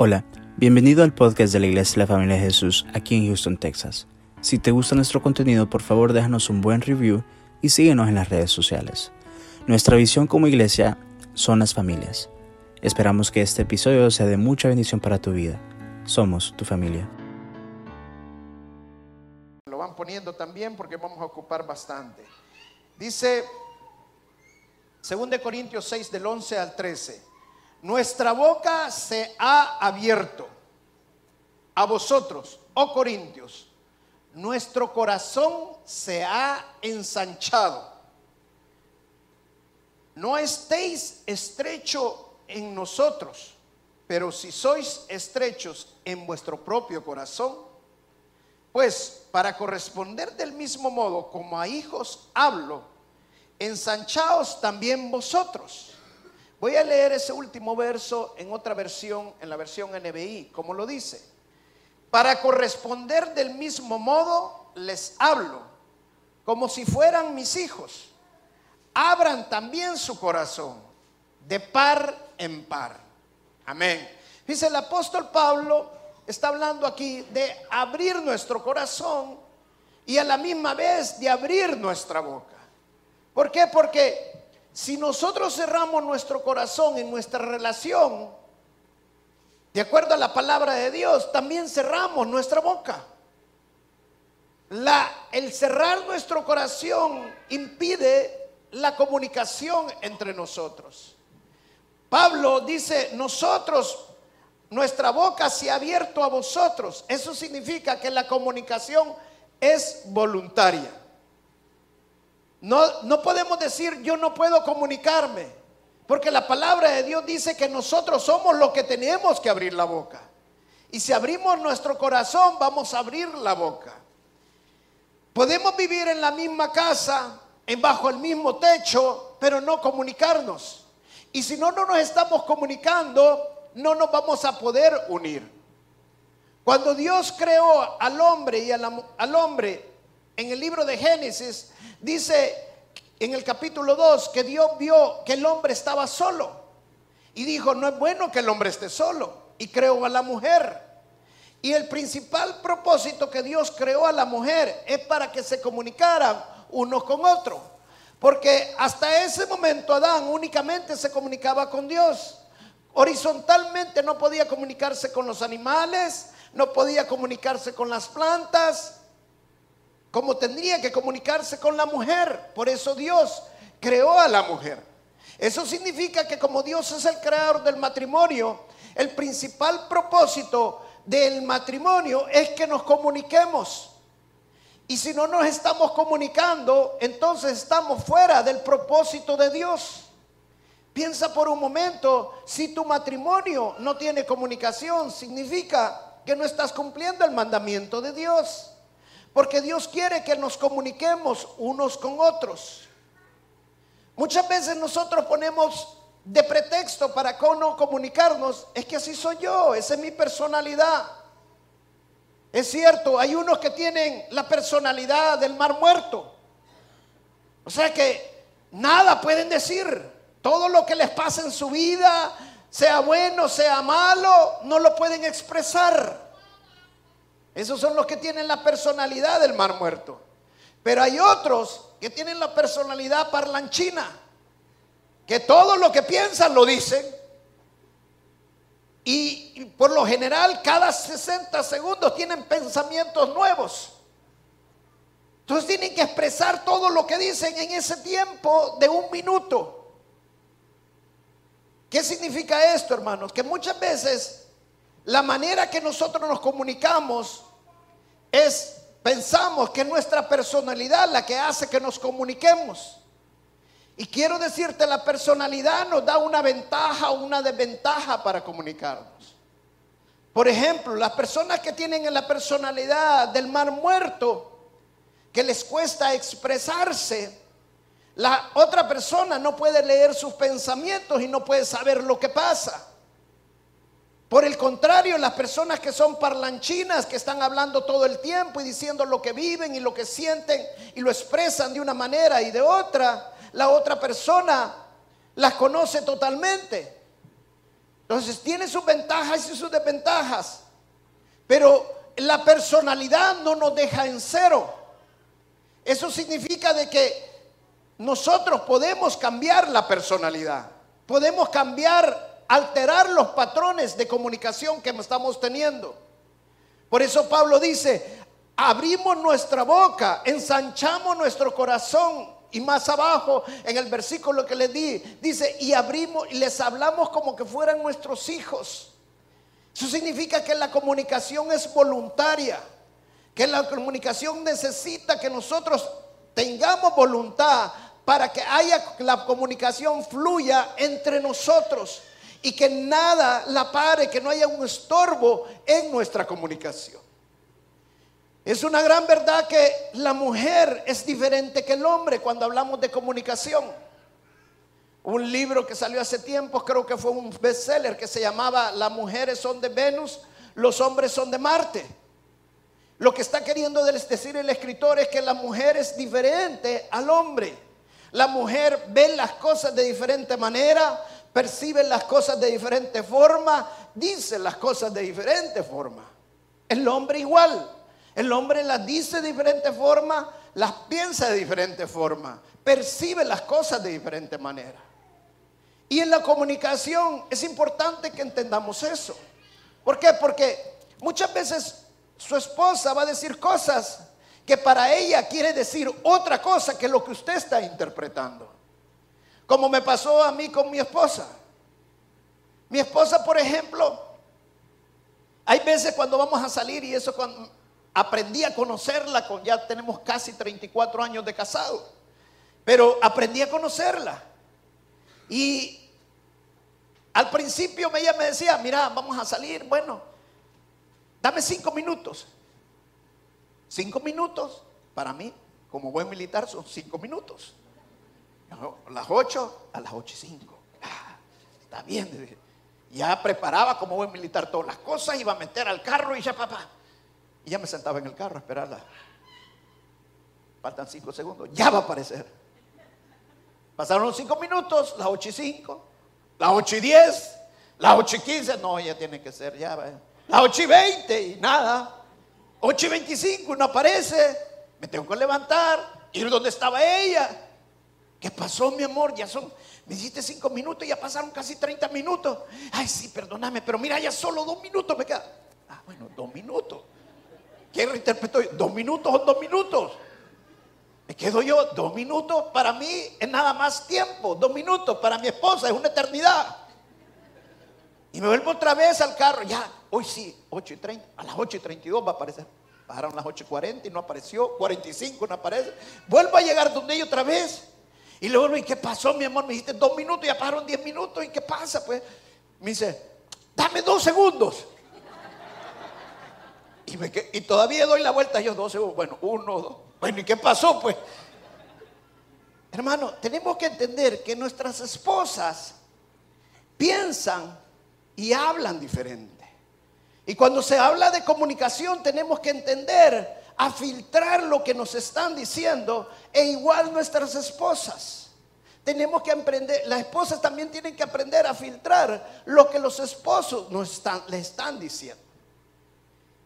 Hola, bienvenido al podcast de la Iglesia de la Familia de Jesús aquí en Houston, Texas. Si te gusta nuestro contenido, por favor déjanos un buen review y síguenos en las redes sociales. Nuestra visión como iglesia son las familias. Esperamos que este episodio sea de mucha bendición para tu vida. Somos tu familia. Lo van poniendo también porque vamos a ocupar bastante. Dice 2 Corintios 6 del 11 al 13. Nuestra boca se ha abierto a vosotros, oh Corintios. Nuestro corazón se ha ensanchado. No estéis estrecho en nosotros, pero si sois estrechos en vuestro propio corazón, pues para corresponder del mismo modo como a hijos hablo, ensanchaos también vosotros. Voy a leer ese último verso en otra versión, en la versión NBI, como lo dice. Para corresponder del mismo modo les hablo, como si fueran mis hijos. Abran también su corazón, de par en par. Amén. Dice el apóstol Pablo, está hablando aquí de abrir nuestro corazón y a la misma vez de abrir nuestra boca. ¿Por qué? Porque si nosotros cerramos nuestro corazón en nuestra relación, de acuerdo a la palabra de Dios, también cerramos nuestra boca. El cerrar nuestro corazón impide la comunicación entre nosotros. Pablo dice, nosotros, nuestra boca se ha abierto a vosotros. Eso significa que la comunicación es voluntaria. No, no podemos decir yo no puedo comunicarme, porque la palabra de Dios dice que nosotros somos los que tenemos que abrir la boca. Y si abrimos nuestro corazón, vamos a abrir la boca. Podemos vivir en la misma casa, en bajo el mismo techo, pero no comunicarnos. Y si no, no nos estamos comunicando, no nos vamos a poder unir. Cuando Dios creó al hombre y al hombre en el libro de Génesis, dice en el capítulo 2 que Dios vio que el hombre estaba solo y dijo, no es bueno que el hombre esté solo y creó a la mujer. Y el principal propósito que Dios creó a la mujer es para que se comunicaran uno con otro. Porque hasta ese momento Adán únicamente se comunicaba con Dios. Horizontalmente no podía comunicarse con los animales, no podía comunicarse con las plantas, como tendría que comunicarse con la mujer. Por eso Dios creó a la mujer. Eso significa que como Dios es el creador del matrimonio, el principal propósito del matrimonio es que nos comuniquemos. Y si no nos estamos comunicando, entonces estamos fuera del propósito de Dios. Piensa por un momento, si tu matrimonio no tiene comunicación, significa que no estás cumpliendo el mandamiento de Dios. Porque Dios quiere que nos comuniquemos unos con otros. Muchas veces nosotros ponemos de pretexto para no comunicarnos, es que así soy yo, esa es mi personalidad. Es cierto, hay unos que tienen la personalidad del mar muerto. O sea que nada pueden decir. Todo lo que les pasa en su vida, sea bueno, sea malo, no lo pueden expresar. Esos son los que tienen la personalidad del mar muerto. Pero hay otros que tienen la personalidad parlanchina, que todo lo que piensan lo dicen. Y, por lo general cada 60 segundos tienen pensamientos nuevos. Entonces tienen que expresar todo lo que dicen en ese tiempo de un minuto. ¿Qué significa esto, hermanos? Que muchas veces la manera que nosotros nos comunicamos es, pensamos que nuestra personalidad la que hace que nos comuniquemos. Y quiero decirte, la personalidad nos da una ventaja o una desventaja para comunicarnos. Por ejemplo, las personas que tienen la personalidad del mar muerto, que les cuesta expresarse, la otra persona no puede leer sus pensamientos y no puede saber lo que pasa. Por el contrario, las personas que son parlanchinas, que están hablando todo el tiempo y diciendo lo que viven y lo que sienten y lo expresan de una manera y de otra, la otra persona las conoce totalmente. Entonces tiene sus ventajas y sus desventajas. Pero la personalidad no nos deja en cero. Eso significa de que nosotros podemos cambiar la personalidad. Podemos cambiar, alterar los patrones de comunicación que estamos teniendo. Por eso Pablo dice, abrimos nuestra boca, ensanchamos nuestro corazón. Y más abajo, en el versículo que le di, dice, y abrimos y les hablamos como que fueran nuestros hijos. Eso significa que la comunicación es voluntaria, que la comunicación necesita que nosotros tengamos voluntad para que haya la comunicación fluya entre nosotros y que nada la pare, que no haya un estorbo en nuestra comunicación. Es una gran verdad que la mujer es diferente que el hombre cuando hablamos de comunicación. Un libro que salió hace tiempo, creo que fue un bestseller que se llamaba Las mujeres son de Venus, los hombres son de Marte. Lo que está queriendo decir el escritor es que la mujer es diferente al hombre. La mujer ve las cosas de diferente manera, percibe las cosas de diferente forma, dice las cosas de diferente forma. El hombre igual. El hombre las dice de diferente forma, las piensa de diferente forma, percibe las cosas de diferente manera. Y en la comunicación es importante que entendamos eso. ¿Por qué? Porque muchas veces su esposa va a decir cosas que para ella quiere decir otra cosa que lo que usted está interpretando. Como me pasó a mí con mi esposa. Mi esposa, por ejemplo, hay veces cuando vamos a salir y eso cuando Aprendí a conocerla, con, ya tenemos casi 34 años de casado, pero aprendí a conocerla. Y al principio ella me decía, mira, vamos a salir, bueno, dame cinco minutos. Cinco minutos, para mí, como buen militar, son cinco minutos. A las ocho, a las ocho y cinco. Ah, está bien. Ya preparaba como buen militar todas las cosas, iba a meter al carro y ya, papá, y ya me sentaba en el carro a esperarla. Faltan cinco segundos, ya va a aparecer. Pasaron cinco minutos, las ocho y cinco, las ocho y diez, las ocho y quince, no, ya tiene que ser, ya va. Las ocho y veinte y nada. Ocho y veinticinco, no aparece. Me tengo que levantar, ir donde estaba ella. ¿Qué pasó, mi amor? Ya son, me hiciste cinco minutos, ya pasaron casi 30 minutos. Ay, sí, perdóname, pero mira, ya solo dos minutos me quedan. Ah, bueno, dos minutos. ¿Qué reinterpreto yo? Dos minutos son dos minutos. Me quedo yo, dos minutos para mí es nada más tiempo, dos minutos para mi esposa es una eternidad. Y me vuelvo otra vez al carro, ya, hoy sí, 8 y 30, a las 8 y 32 va a aparecer. Bajaron las 8 y 40 y no apareció, 45 no aparece. Vuelvo a llegar donde ella otra vez. Y luego, ¿y qué pasó, mi amor? Me dijiste dos minutos, ya pasaron 10 minutos, ¿y qué pasa? Pues me dice, dame dos segundos. Y, todavía doy la vuelta yo dos segundos. Bueno, uno, dos. Bueno, ¿y qué pasó? Pues, hermano, tenemos que entender que nuestras esposas piensan y hablan diferente. Y cuando se habla de comunicación tenemos que entender a filtrar lo que nos están diciendo e igual nuestras esposas. Tenemos que aprender, las esposas también tienen que aprender a filtrar lo que los esposos nos están, le están diciendo.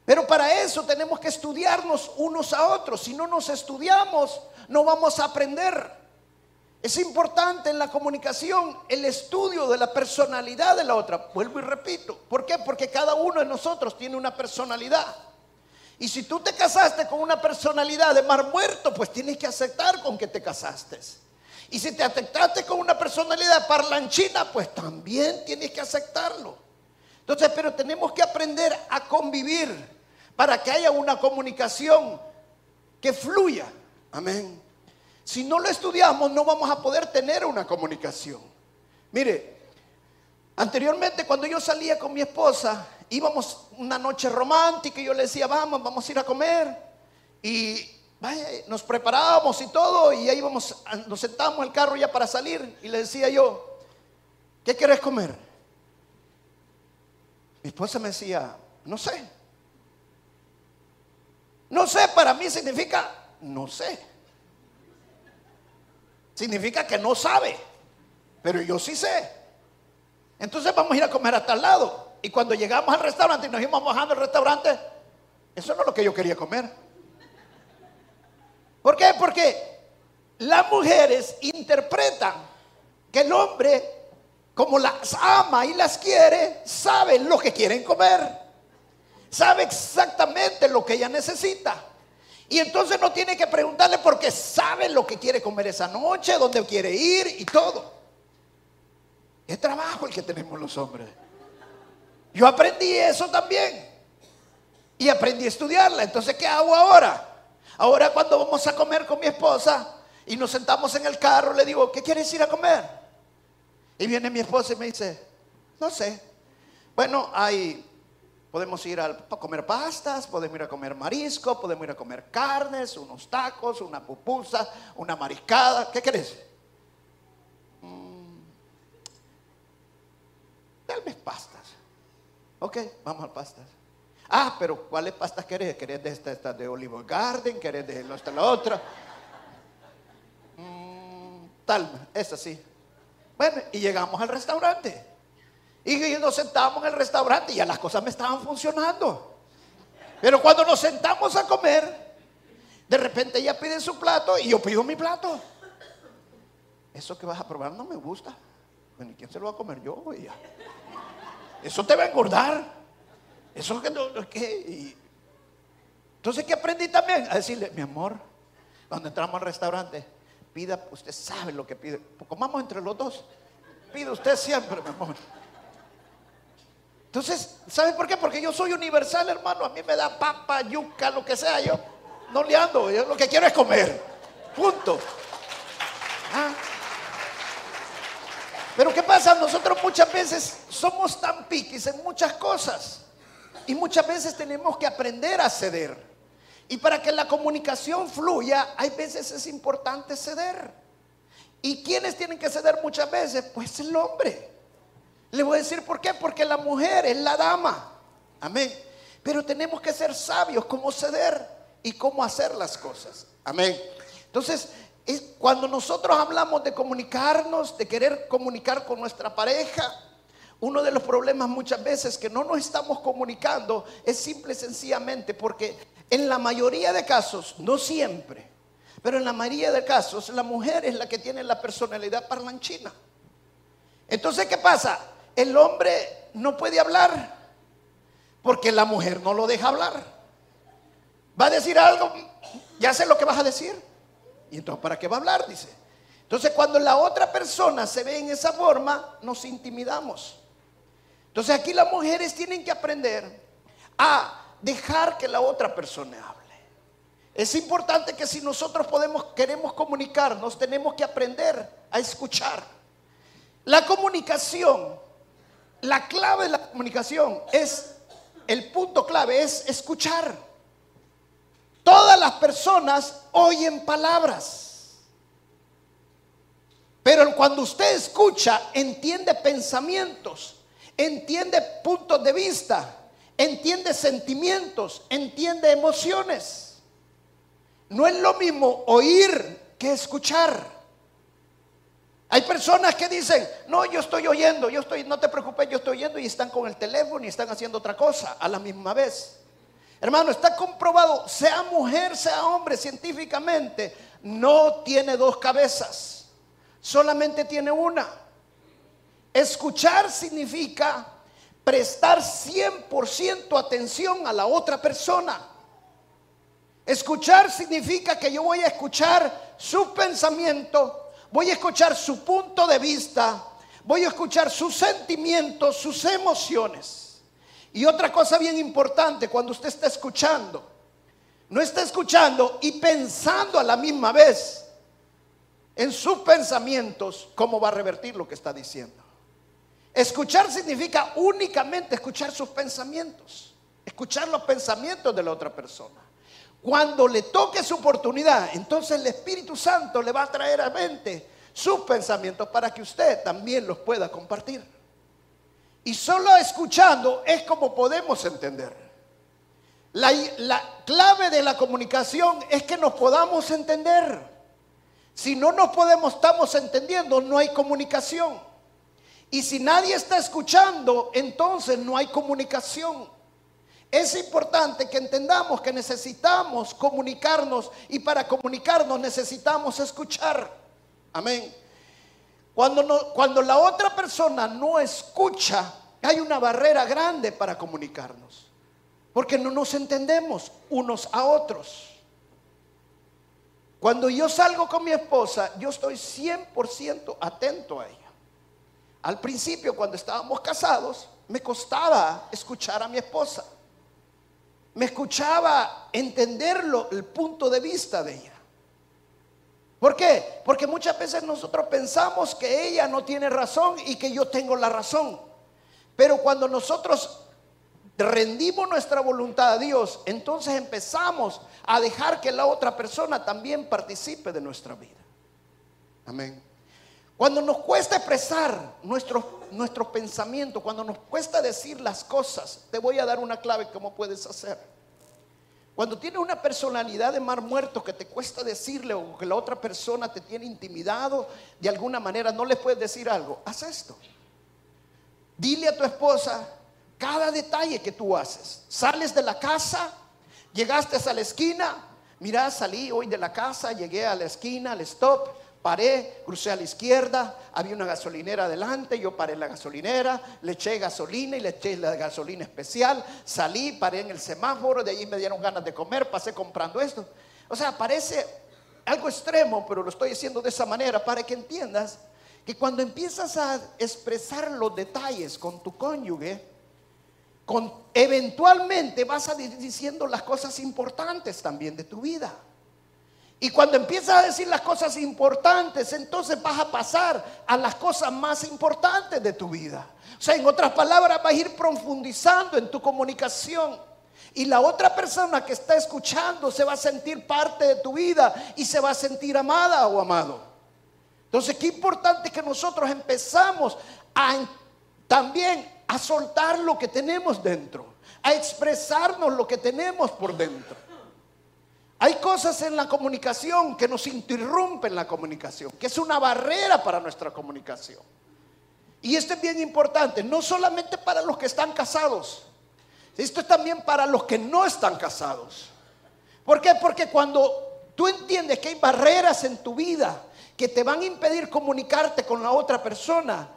Pero para eso tenemos que estudiarnos unos a otros. Si no nos estudiamos, no vamos a aprender. Es importante en la comunicación el estudio de la personalidad de la otra. Vuelvo y repito. ¿Por qué? Porque cada uno de nosotros tiene una personalidad. Y si tú te casaste con una personalidad de mar muerto, pues tienes que aceptar con que te casaste. Y si te aceptaste con una personalidad parlanchina, pues también tienes que aceptarlo. Entonces, pero tenemos que aprender a convivir para que haya una comunicación que fluya. Amén. Si no lo estudiamos, no vamos a poder tener una comunicación. Mire, anteriormente cuando yo salía con mi esposa, íbamos una noche romántica y yo le decía, vamos, vamos a ir a comer. Y nos preparábamos y todo, y ahí íbamos, nos sentábamos en el carro ya para salir. Y le decía yo, ¿qué quieres comer? Mi esposa me decía, no sé. No sé, para mí significa no sé. Significa que no sabe, pero yo sí sé. Entonces vamos a ir a comer a tal lado. Y cuando llegamos al restaurante y nos íbamos bajando al restaurante, eso no es lo que yo quería comer. ¿Por qué? Porque las mujeres interpretan que el hombre, como las ama y las quiere, sabe lo que quieren comer. Sabe exactamente lo que ella necesita. Y entonces no tiene que preguntarle porque sabe lo que quiere comer esa noche, dónde quiere ir y todo. Es trabajo el que tenemos los hombres. Yo aprendí eso también. Y aprendí a estudiarla. Entonces, ¿qué hago ahora? Ahora cuando vamos a comer con mi esposa y nos sentamos en el carro, le digo, ¿qué quieres ir a comer? Y viene mi esposa y me dice, no sé. Bueno, hay, podemos ir a comer pastas, podemos ir a comer marisco, podemos ir a comer carnes, unos tacos, una pupusa, una mariscada. ¿Qué quieres? Tal vez pastas. Ok, vamos a pastas. Ah, pero ¿cuáles pastas querés? ¿Querés de esta, esta de Olive Garden? ¿Querés de esta, la otra? Mm, tal, esa sí. Bueno, y llegamos al restaurante. Y nos sentamos en el restaurante y ya las cosas me estaban funcionando. Pero cuando nos sentamos a comer, de repente ella pide su plato y yo pido mi plato. Eso que vas a probar no me gusta. Bueno, ¿y quién se lo va a comer yo? Eso te va a engordar. Eso es que no, que, entonces, ¿qué aprendí también? A decirle, mi amor, cuando entramos al restaurante, pida, usted sabe lo que pide. Comamos entre los dos. Pide usted siempre, mi amor. Entonces, ¿sabe por qué? Porque yo soy universal, hermano. A mí me da papa, yuca, lo que sea. Yo no le ando. Yo lo que quiero es comer. Punto. ¿Ah? Pero ¿qué pasa? Nosotros muchas veces somos tan piquis en muchas cosas. Y muchas veces tenemos que aprender a ceder. Y para que la comunicación fluya, hay veces es importante ceder. ¿Y quiénes tienen que ceder muchas veces? Pues el hombre. Le voy a decir por qué. Porque la mujer es la dama. Amén. Pero tenemos que ser sabios cómo ceder y cómo hacer las cosas. Amén. Entonces, cuando nosotros hablamos de comunicarnos, de querer comunicar con nuestra pareja, uno de los problemas muchas veces que no nos estamos comunicando es simple y sencillamente porque en la mayoría de casos, no siempre, pero en la mayoría de casos la mujer es la que tiene la personalidad parlanchina. Entonces, ¿qué pasa? El hombre no puede hablar porque la mujer no lo deja hablar. Va a decir algo, ya sé lo que vas a decir. Y entonces, ¿para qué va a hablar? Dice. Entonces, cuando la otra persona se ve en esa forma, nos intimidamos. Entonces aquí las mujeres tienen que aprender a dejar que la otra persona hable. Es importante que si nosotros podemos, queremos comunicarnos, tenemos que aprender a escuchar. La comunicación, la clave de la comunicación es, el punto clave es escuchar. Todas las personas oyen palabras. Pero cuando usted escucha, entiende pensamientos entiende puntos de vista, entiende sentimientos, entiende emociones. No es lo mismo oír que escuchar. Hay personas que dicen, no, yo estoy oyendo, yo estoy, no te preocupes, yo estoy oyendo y están con el teléfono y están haciendo otra cosa a la misma vez. Hermano, está comprobado, sea mujer, sea hombre, científicamente, no tiene dos cabezas, solamente tiene una. Escuchar significa prestar 100% atención a la otra persona. Escuchar significa que yo voy a escuchar su pensamiento, voy a escuchar su punto de vista, voy a escuchar sus sentimientos, sus emociones. Y otra cosa bien importante, cuando usted está escuchando, no está escuchando y pensando a la misma vez en sus pensamientos cómo va a revertir lo que está diciendo. Escuchar significa únicamente escuchar sus pensamientos, escuchar los pensamientos de la otra persona. Cuando le toque su oportunidad, entonces el Espíritu Santo le va a traer a mente sus pensamientos para que usted también los pueda compartir. Y solo escuchando es como podemos entender. La, la, clave de la comunicación es que nos podamos entender. Si no nos podemos, estamos entendiendo, no hay comunicación. Y si nadie está escuchando, entonces no hay comunicación. Es importante que entendamos que necesitamos comunicarnos y para comunicarnos necesitamos escuchar. Amén. Cuando, no, cuando la otra persona no escucha, hay una barrera grande para comunicarnos. Porque no nos entendemos unos a otros. Cuando yo salgo con mi esposa, yo estoy 100% atento a ella. Al principio, cuando estábamos casados, me costaba escuchar a mi esposa. Me escuchaba entenderlo, el punto de vista de ella. ¿Por qué? Porque muchas veces nosotros pensamos que ella no tiene razón y que yo tengo la razón. Pero cuando nosotros rendimos nuestra voluntad a Dios, entonces empezamos a dejar que la otra persona también participe de nuestra vida. Amén. Cuando nos cuesta expresar nuestros, nuestros pensamientos, cuando nos cuesta decir las cosas, te voy a dar una clave cómo puedes hacer. Cuando tienes una personalidad de mar muerto que te cuesta decirle o que la otra persona te tiene intimidado, de alguna manera no le puedes decir algo, haz esto. Dile a tu esposa cada detalle que tú haces. Sales de la casa, llegaste a la esquina, mira, salí hoy de la casa, llegué a la esquina, al stop, paré, crucé a la izquierda, había una gasolinera adelante, yo paré en la gasolinera, le eché gasolina y le eché la gasolina especial, salí, paré en el semáforo, de ahí me dieron ganas de comer, pasé comprando esto. O sea, parece algo extremo, pero lo estoy diciendo de esa manera para que entiendas que cuando empiezas a expresar los detalles con tu cónyuge, con, eventualmente vas a ir diciendo las cosas importantes también de tu vida. Y cuando empiezas a decir las cosas importantes, entonces vas a pasar a las cosas más importantes de tu vida. O sea, en otras palabras, vas a ir profundizando en tu comunicación. Y la otra persona que está escuchando se va a sentir parte de tu vida y se va a sentir amada o amado. Entonces, qué importante que nosotros empezamos a también a soltar lo que tenemos dentro, a expresarnos lo que tenemos por dentro. Hay cosas en la comunicación que nos interrumpen la comunicación, que es una barrera para nuestra comunicación. Y esto es bien importante, no solamente para los que están casados, esto es también para los que no están casados. ¿Por qué? Porque cuando tú entiendes que hay barreras en tu vida que te van a impedir comunicarte con la otra persona,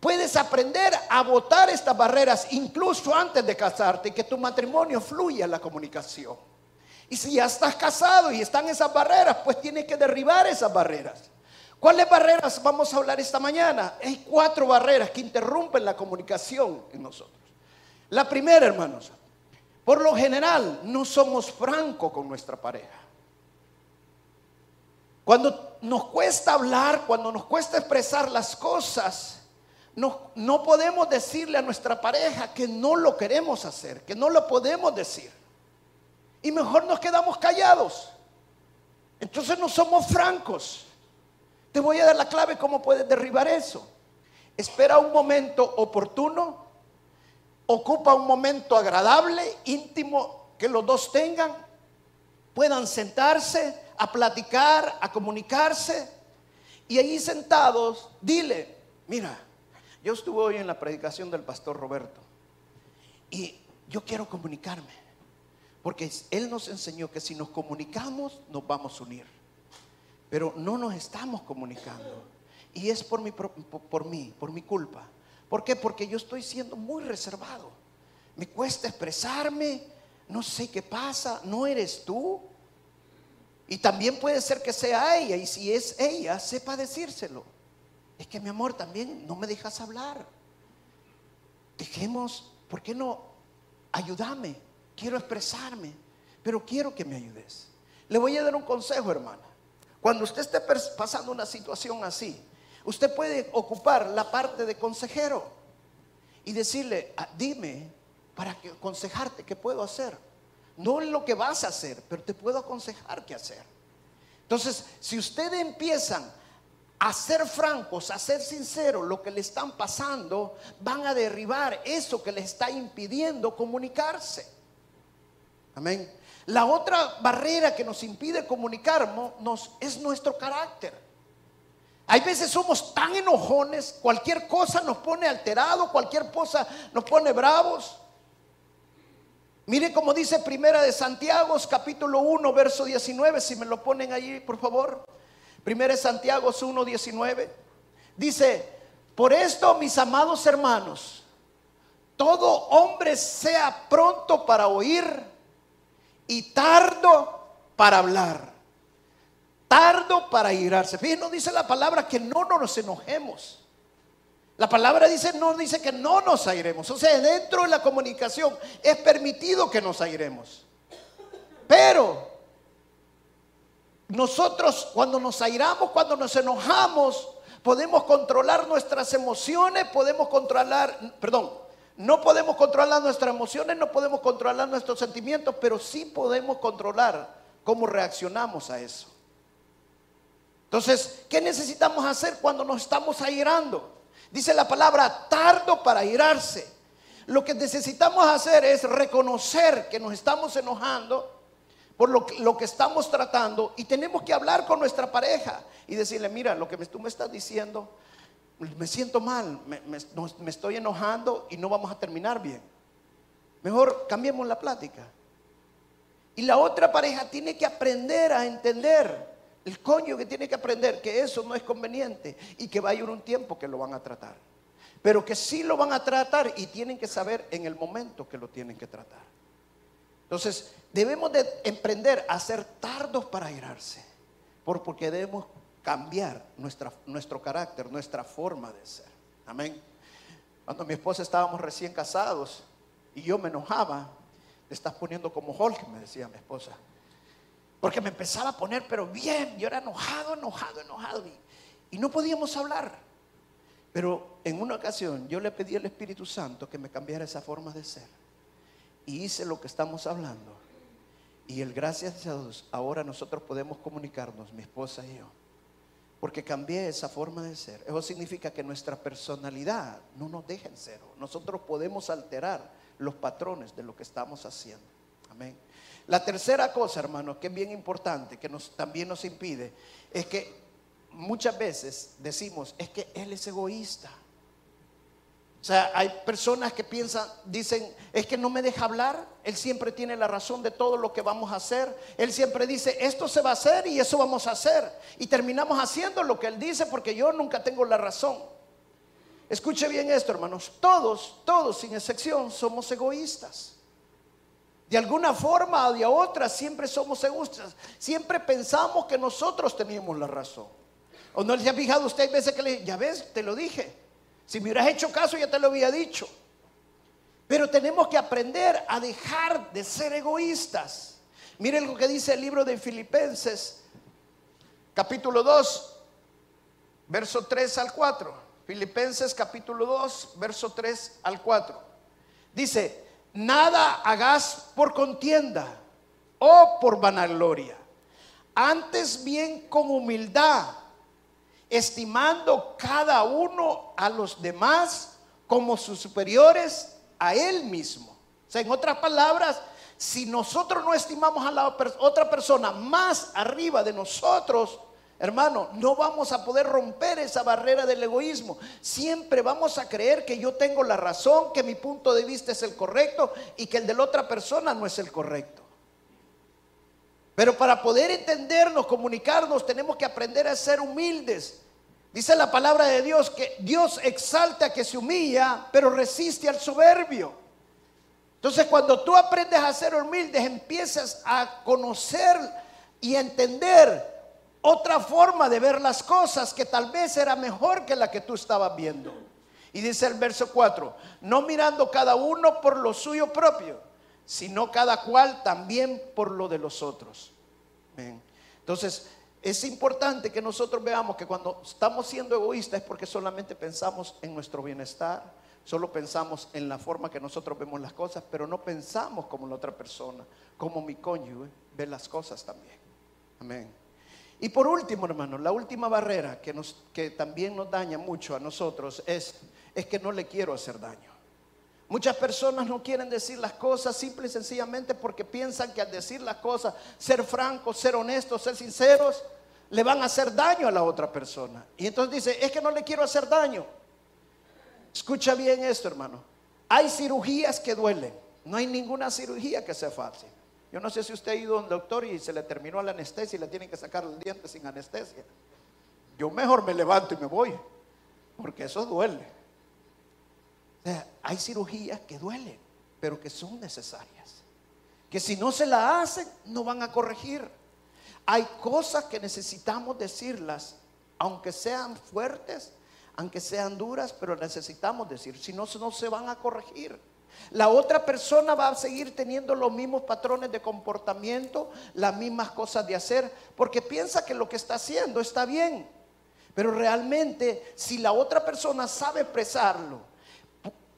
puedes aprender a votar estas barreras incluso antes de casarte y que tu matrimonio fluya en la comunicación. Y si ya estás casado y están esas barreras, pues tienes que derribar esas barreras. ¿Cuáles barreras vamos a hablar esta mañana? Hay cuatro barreras que interrumpen la comunicación en nosotros. La primera, hermanos, por lo general no somos francos con nuestra pareja. Cuando nos cuesta hablar, cuando nos cuesta expresar las cosas, no, no podemos decirle a nuestra pareja que no lo queremos hacer, que no lo podemos decir y mejor nos quedamos callados. Entonces no somos francos. Te voy a dar la clave cómo puedes derribar eso. Espera un momento oportuno, ocupa un momento agradable, íntimo, que los dos tengan, puedan sentarse a platicar, a comunicarse. Y ahí sentados, dile, mira, yo estuve hoy en la predicación del pastor Roberto y yo quiero comunicarme. Porque Él nos enseñó que si nos comunicamos, nos vamos a unir. Pero no nos estamos comunicando. Y es por, mi, por, mí, por mi culpa. ¿Por qué? Porque yo estoy siendo muy reservado. Me cuesta expresarme. No sé qué pasa. No eres tú. Y también puede ser que sea ella. Y si es ella, sepa decírselo. Es que mi amor, también no me dejas hablar. Dejemos, ¿por qué no? Ayúdame quiero expresarme, pero quiero que me ayudes. Le voy a dar un consejo, hermana. Cuando usted esté pasando una situación así, usted puede ocupar la parte de consejero y decirle, ah, dime para aconsejarte qué puedo hacer. No es lo que vas a hacer, pero te puedo aconsejar qué hacer. Entonces, si ustedes empiezan a ser francos, a ser sinceros, lo que le están pasando, van a derribar eso que les está impidiendo comunicarse. Amén. La otra barrera que nos impide comunicarnos es nuestro carácter. Hay veces somos tan enojones, cualquier cosa nos pone alterado, cualquier cosa nos pone bravos. Mire como dice Primera de Santiago, capítulo 1, verso 19, si me lo ponen allí, por favor. Primera de Santiago 1, 19. Dice, por esto, mis amados hermanos, todo hombre sea pronto para oír y tardo para hablar. Tardo para irarse. Fíjense, no dice la palabra que no nos enojemos. La palabra dice, no dice que no nos airemos. O sea, dentro de la comunicación es permitido que nos airemos. Pero nosotros cuando nos airamos, cuando nos enojamos, podemos controlar nuestras emociones, podemos controlar, perdón, no podemos controlar nuestras emociones, no podemos controlar nuestros sentimientos, pero sí podemos controlar cómo reaccionamos a eso. Entonces, ¿qué necesitamos hacer cuando nos estamos airando? Dice la palabra tardo para irarse. Lo que necesitamos hacer es reconocer que nos estamos enojando por lo, que estamos tratando y tenemos que hablar con nuestra pareja y decirle, mira, lo que tú me estás diciendo, me siento mal, me, estoy enojando y no vamos a terminar bien. Mejor cambiemos la plática. Y la otra pareja tiene que aprender a entender el coño que tiene que aprender que eso no es conveniente y que va a ir un tiempo que lo van a tratar. Pero que sí lo van a tratar y tienen que saber en el momento que lo tienen que tratar. Entonces, debemos de emprender a ser tardos para irarse, porque debemos cambiar nuestra, nuestro carácter, nuestra forma de ser. Amén. Cuando mi esposa estábamos recién casados y yo me enojaba, te estás poniendo como Hulk, me decía mi esposa. Porque me empezaba a poner, pero bien, yo era enojado, enojado, enojado. Y, no podíamos hablar. Pero en una ocasión yo le pedí al Espíritu Santo que me cambiara esa forma de ser. Y hice lo que estamos hablando. Y el gracias a Dios, ahora nosotros podemos comunicarnos, mi esposa y yo. Porque cambié esa forma de ser. Eso significa que nuestra personalidad no nos deja en cero. Nosotros podemos alterar los patrones de lo que estamos haciendo. Amén. La tercera cosa, hermano, que es bien importante, que también nos impide, es que muchas veces decimos, es que Él es egoísta. O sea, hay personas que piensan, dicen, es que no me deja hablar, Él siempre tiene la razón de todo lo que vamos a hacer. Él siempre dice, esto se va a hacer y eso vamos a hacer. Y terminamos haciendo lo que Él dice porque yo nunca tengo la razón. Escuche bien esto, hermanos. Todos, todos sin excepción, somos egoístas. De alguna forma o de otra siempre somos egoístas. Siempre pensamos que nosotros teníamos la razón. ¿O no le ha fijado usted veces que le ya ves, te lo dije. Si me hubieras hecho caso ya te lo había dicho. Pero tenemos que aprender a dejar de ser egoístas. Miren lo que dice el libro de Filipenses, capítulo 2, verso 3 al 4. Filipenses capítulo 2, verso 3 al 4. Dice, nada hagas por contienda o por vanagloria. Antes bien con humildad, estimando cada uno a los demás como sus superiores a él mismo. O sea, en otras palabras, si nosotros no estimamos a la otra persona más arriba de nosotros, Hermano, no vamos a poder romper esa barrera del egoísmo. Siempre vamos a creer que yo tengo la razón, que mi punto de vista es el correcto y que el de la otra persona no es el correcto. Pero para poder entendernos, comunicarnos, tenemos que aprender a ser humildes. Dice la palabra de Dios que Dios exalta que se humilla, pero resiste al soberbio. Entonces cuando tú aprendes a ser humilde, empiezas a conocer y a entender otra forma de ver las cosas que tal vez era mejor que la que tú estabas viendo. Y dice el verso 4, no mirando cada uno por lo suyo propio, sino cada cual también por lo de los otros. Entonces, es importante que nosotros veamos que cuando estamos siendo egoístas es porque solamente pensamos en nuestro bienestar, solo pensamos en la forma que nosotros vemos las cosas, pero no pensamos como la otra persona, como mi cónyuge ve las cosas también. Amén. Y por último, hermano, la última barrera que, nos, que también nos daña mucho a nosotros es, es que no le quiero hacer daño. Muchas personas no quieren decir las cosas simple y sencillamente porque piensan que al decir las cosas, ser francos, ser honestos, ser sinceros, le van a hacer daño a la otra persona. Y entonces dice, es que no le quiero hacer daño. Escucha bien esto, hermano. Hay cirugías que duelen. No hay ninguna cirugía que sea fácil. Yo no sé si usted ha ido a un doctor y se le terminó la anestesia y le tienen que sacar el diente sin anestesia. Yo mejor me levanto y me voy, porque eso duele. Sea, hay cirugías que duelen, pero que son necesarias. Que si no se la hacen, no van a corregir. Hay cosas que necesitamos decirlas, aunque sean fuertes, aunque sean duras, pero necesitamos decir, si no, no se van a corregir. La otra persona va a seguir teniendo los mismos patrones de comportamiento, las mismas cosas de hacer, porque piensa que lo que está haciendo está bien. Pero realmente, si la otra persona sabe expresarlo,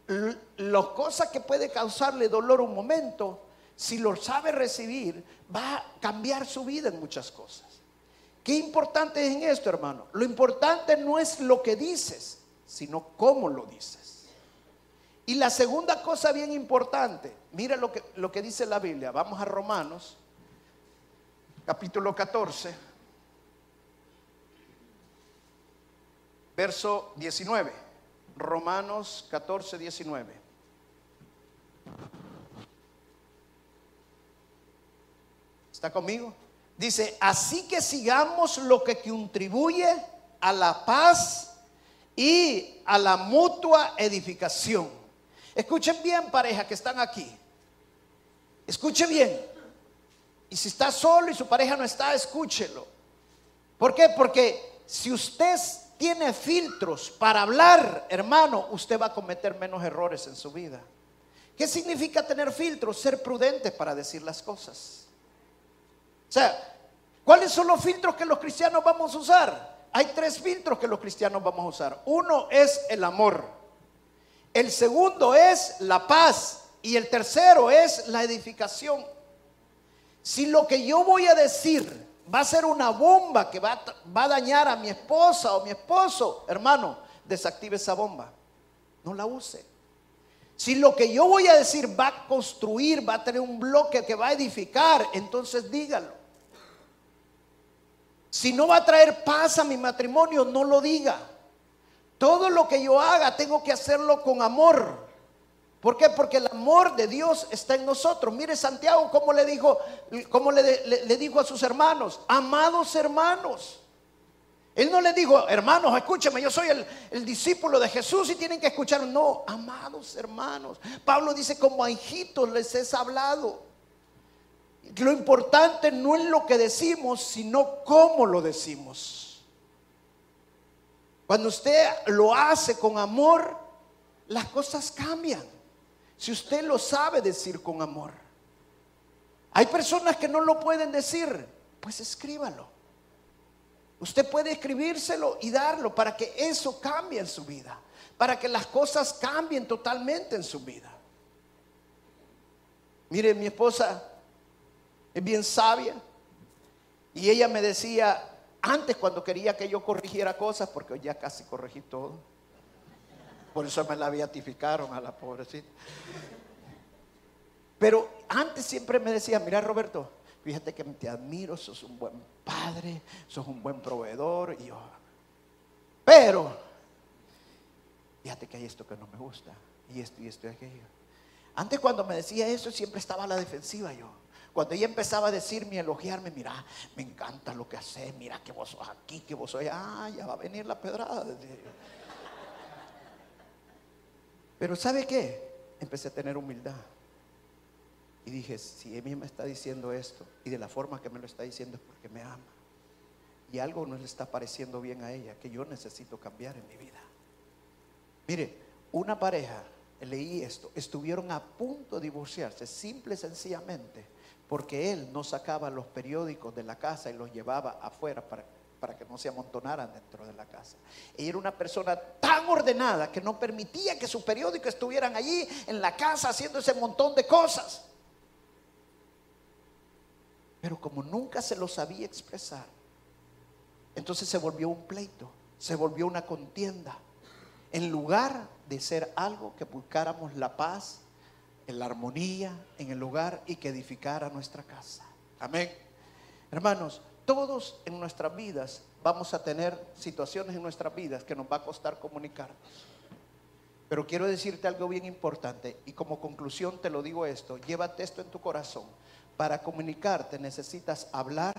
las cosas que puede causarle dolor un momento, si lo sabe recibir, va a cambiar su vida en muchas cosas. ¿Qué importante es en esto, hermano? Lo importante no es lo que dices, sino cómo lo dices. Y la segunda cosa bien importante, mira lo que, lo que dice la Biblia. Vamos a Romanos, capítulo 14, verso 19. Romanos 14, 19. ¿Está conmigo? Dice, así que sigamos lo que contribuye a la paz y a la mutua edificación. Escuchen bien, pareja que están aquí. Escuchen bien. Y si está solo y su pareja no está, escúchelo. ¿Por qué? Porque si usted tiene filtros para hablar, hermano, usted va a cometer menos errores en su vida. ¿Qué significa tener filtros? Ser prudente para decir las cosas. O sea, ¿cuáles son los filtros que los cristianos vamos a usar? Hay tres filtros que los cristianos vamos a usar. Uno es el amor. El segundo es la paz. Y el tercero es la edificación. Si lo que yo voy a decir va a ser una bomba que va, va a dañar a mi esposa o mi esposo, hermano, desactive esa bomba. No la use. Si lo que yo voy a decir va a construir, va a tener un bloque que va a edificar, entonces dígalo. Si no va a traer paz a mi matrimonio, no lo diga. Todo lo que yo haga tengo que hacerlo con amor. ¿Por qué? Porque el amor de Dios está en nosotros. Mire Santiago cómo le dijo, cómo le, dijo a sus hermanos, amados hermanos. Él no le dijo, hermanos, escúcheme, yo soy el, discípulo de Jesús y tienen que escuchar. No, amados hermanos. Pablo dice, como a hijitos les es hablado. Lo importante no es lo que decimos, sino cómo lo decimos. Cuando usted lo hace con amor, las cosas cambian. Si usted lo sabe decir con amor. Hay personas que no lo pueden decir, pues escríbalo. Usted puede escribírselo y darlo para que eso cambie en su vida, para que las cosas cambien totalmente en su vida. Mire, mi esposa es bien sabia. Y ella me decía, antes cuando quería que yo corrigiera cosas, porque ya casi corregí todo. Por eso me la beatificaron a la pobrecita. Pero antes siempre me decía, mira Roberto, fíjate que te admiro, sos un buen padre, sos un buen proveedor. Y yo, pero, fíjate que hay esto que no me gusta, y esto y esto y aquello. Antes cuando me decía eso siempre estaba a la defensiva yo. Cuando ella empezaba a decirme, y elogiarme, mira, me encanta lo que haces, mira que vos sos aquí, que vos sos allá, ya va a venir la pedrada. Pero ¿sabe qué? Empecé a tener humildad. Y dije, si ella me está diciendo esto y de la forma que me lo está diciendo es porque me ama. Y algo no le está pareciendo bien a ella que yo necesito cambiar en mi vida. Mire, una pareja, leí esto, estuvieron a punto de divorciarse, simple y sencillamente, porque él no sacaba los periódicos de la casa y los llevaba afuera para, para que no se amontonaran dentro de la casa. Ella era una persona tan ordenada que no permitía que sus periódicos estuvieran allí en la casa haciendo ese montón de cosas. Pero como nunca se lo sabía expresar, entonces se volvió un pleito, se volvió una contienda. En lugar de ser algo que buscáramos la paz, en la armonía en el hogar y que edificara nuestra casa. Amén. Hermanos, todos en nuestras vidas vamos a tener situaciones en nuestras vidas que nos va a costar comunicarnos. Pero quiero decirte algo bien importante y como conclusión te lo digo esto, llévate esto en tu corazón. Para comunicarte necesitas hablar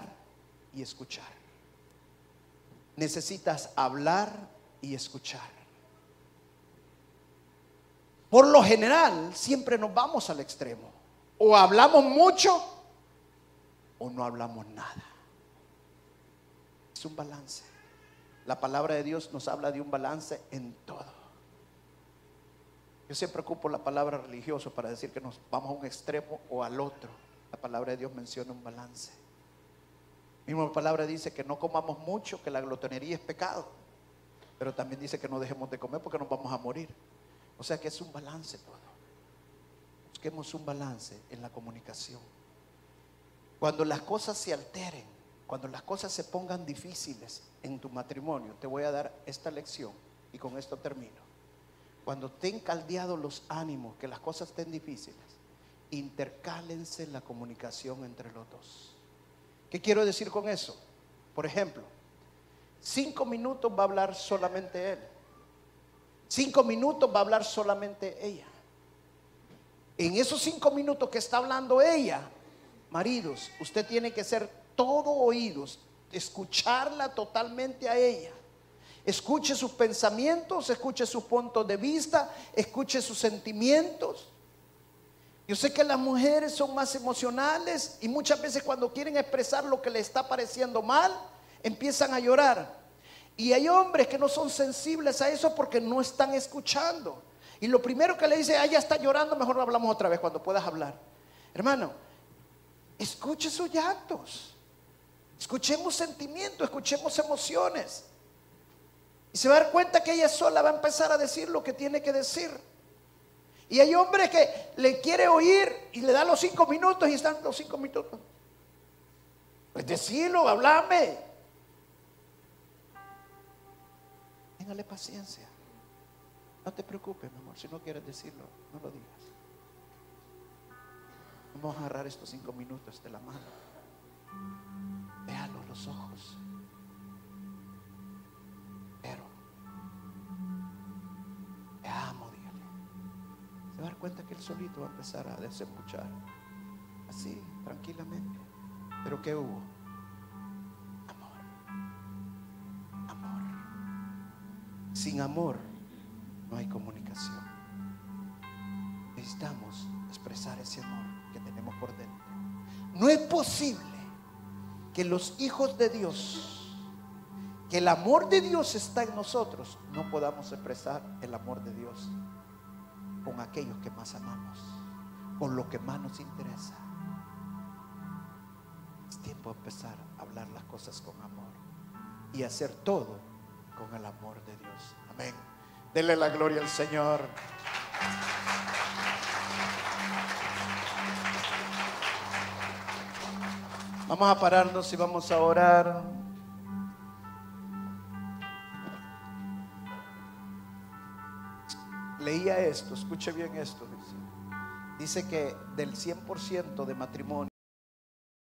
y escuchar. Necesitas hablar y escuchar. Por lo general, siempre nos vamos al extremo. O hablamos mucho o no hablamos nada. Es un balance. La palabra de Dios nos habla de un balance en todo. Yo siempre ocupo la palabra religioso para decir que nos vamos a un extremo o al otro. La palabra de Dios menciona un balance. Misma palabra dice que no comamos mucho, que la glotonería es pecado. Pero también dice que no dejemos de comer porque nos vamos a morir. O sea que es un balance todo. Busquemos un balance en la comunicación. Cuando las cosas se alteren, cuando las cosas se pongan difíciles en tu matrimonio, te voy a dar esta lección y con esto termino. Cuando estén caldeados los ánimos, que las cosas estén difíciles, intercálense la comunicación entre los dos. ¿Qué quiero decir con eso? Por ejemplo, cinco minutos va a hablar solamente él. Cinco minutos va a hablar solamente ella. En esos cinco minutos que está hablando ella, maridos, usted tiene que ser todo oídos, escucharla totalmente a ella. Escuche sus pensamientos, escuche sus puntos de vista, escuche sus sentimientos. Yo sé que las mujeres son más emocionales y muchas veces cuando quieren expresar lo que le está pareciendo mal, empiezan a llorar. Y hay hombres que no son sensibles a eso porque no están escuchando. Y lo primero que le dice, ah, ya está llorando, mejor hablamos otra vez cuando puedas hablar. Hermano, escuche sus llantos. Escuchemos sentimientos, escuchemos emociones. Y se va a dar cuenta que ella sola va a empezar a decir lo que tiene que decir. Y hay hombres que le quiere oír y le da los cinco minutos y están los cinco minutos. Pues decirlo, hablame. Téngale paciencia. No te preocupes, mi amor. Si no quieres decirlo, no lo digas. Vamos a agarrar estos cinco minutos de la mano. Véalo los ojos. Pero te amo, dígale. Se va a dar cuenta que él solito va a empezar a desescuchar. Así, tranquilamente. Pero ¿qué hubo? Sin amor no hay comunicación. Necesitamos expresar ese amor que tenemos por dentro. No es posible que los hijos de Dios, que el amor de Dios está en nosotros, no podamos expresar el amor de Dios con aquellos que más amamos, con lo que más nos interesa. Es tiempo de empezar a hablar las cosas con amor y hacer todo con el amor de Dios. Amén. Dele la gloria al Señor. Vamos a pararnos y vamos a orar. Leía esto, escuche bien esto. Dice, dice que del 100% de matrimonio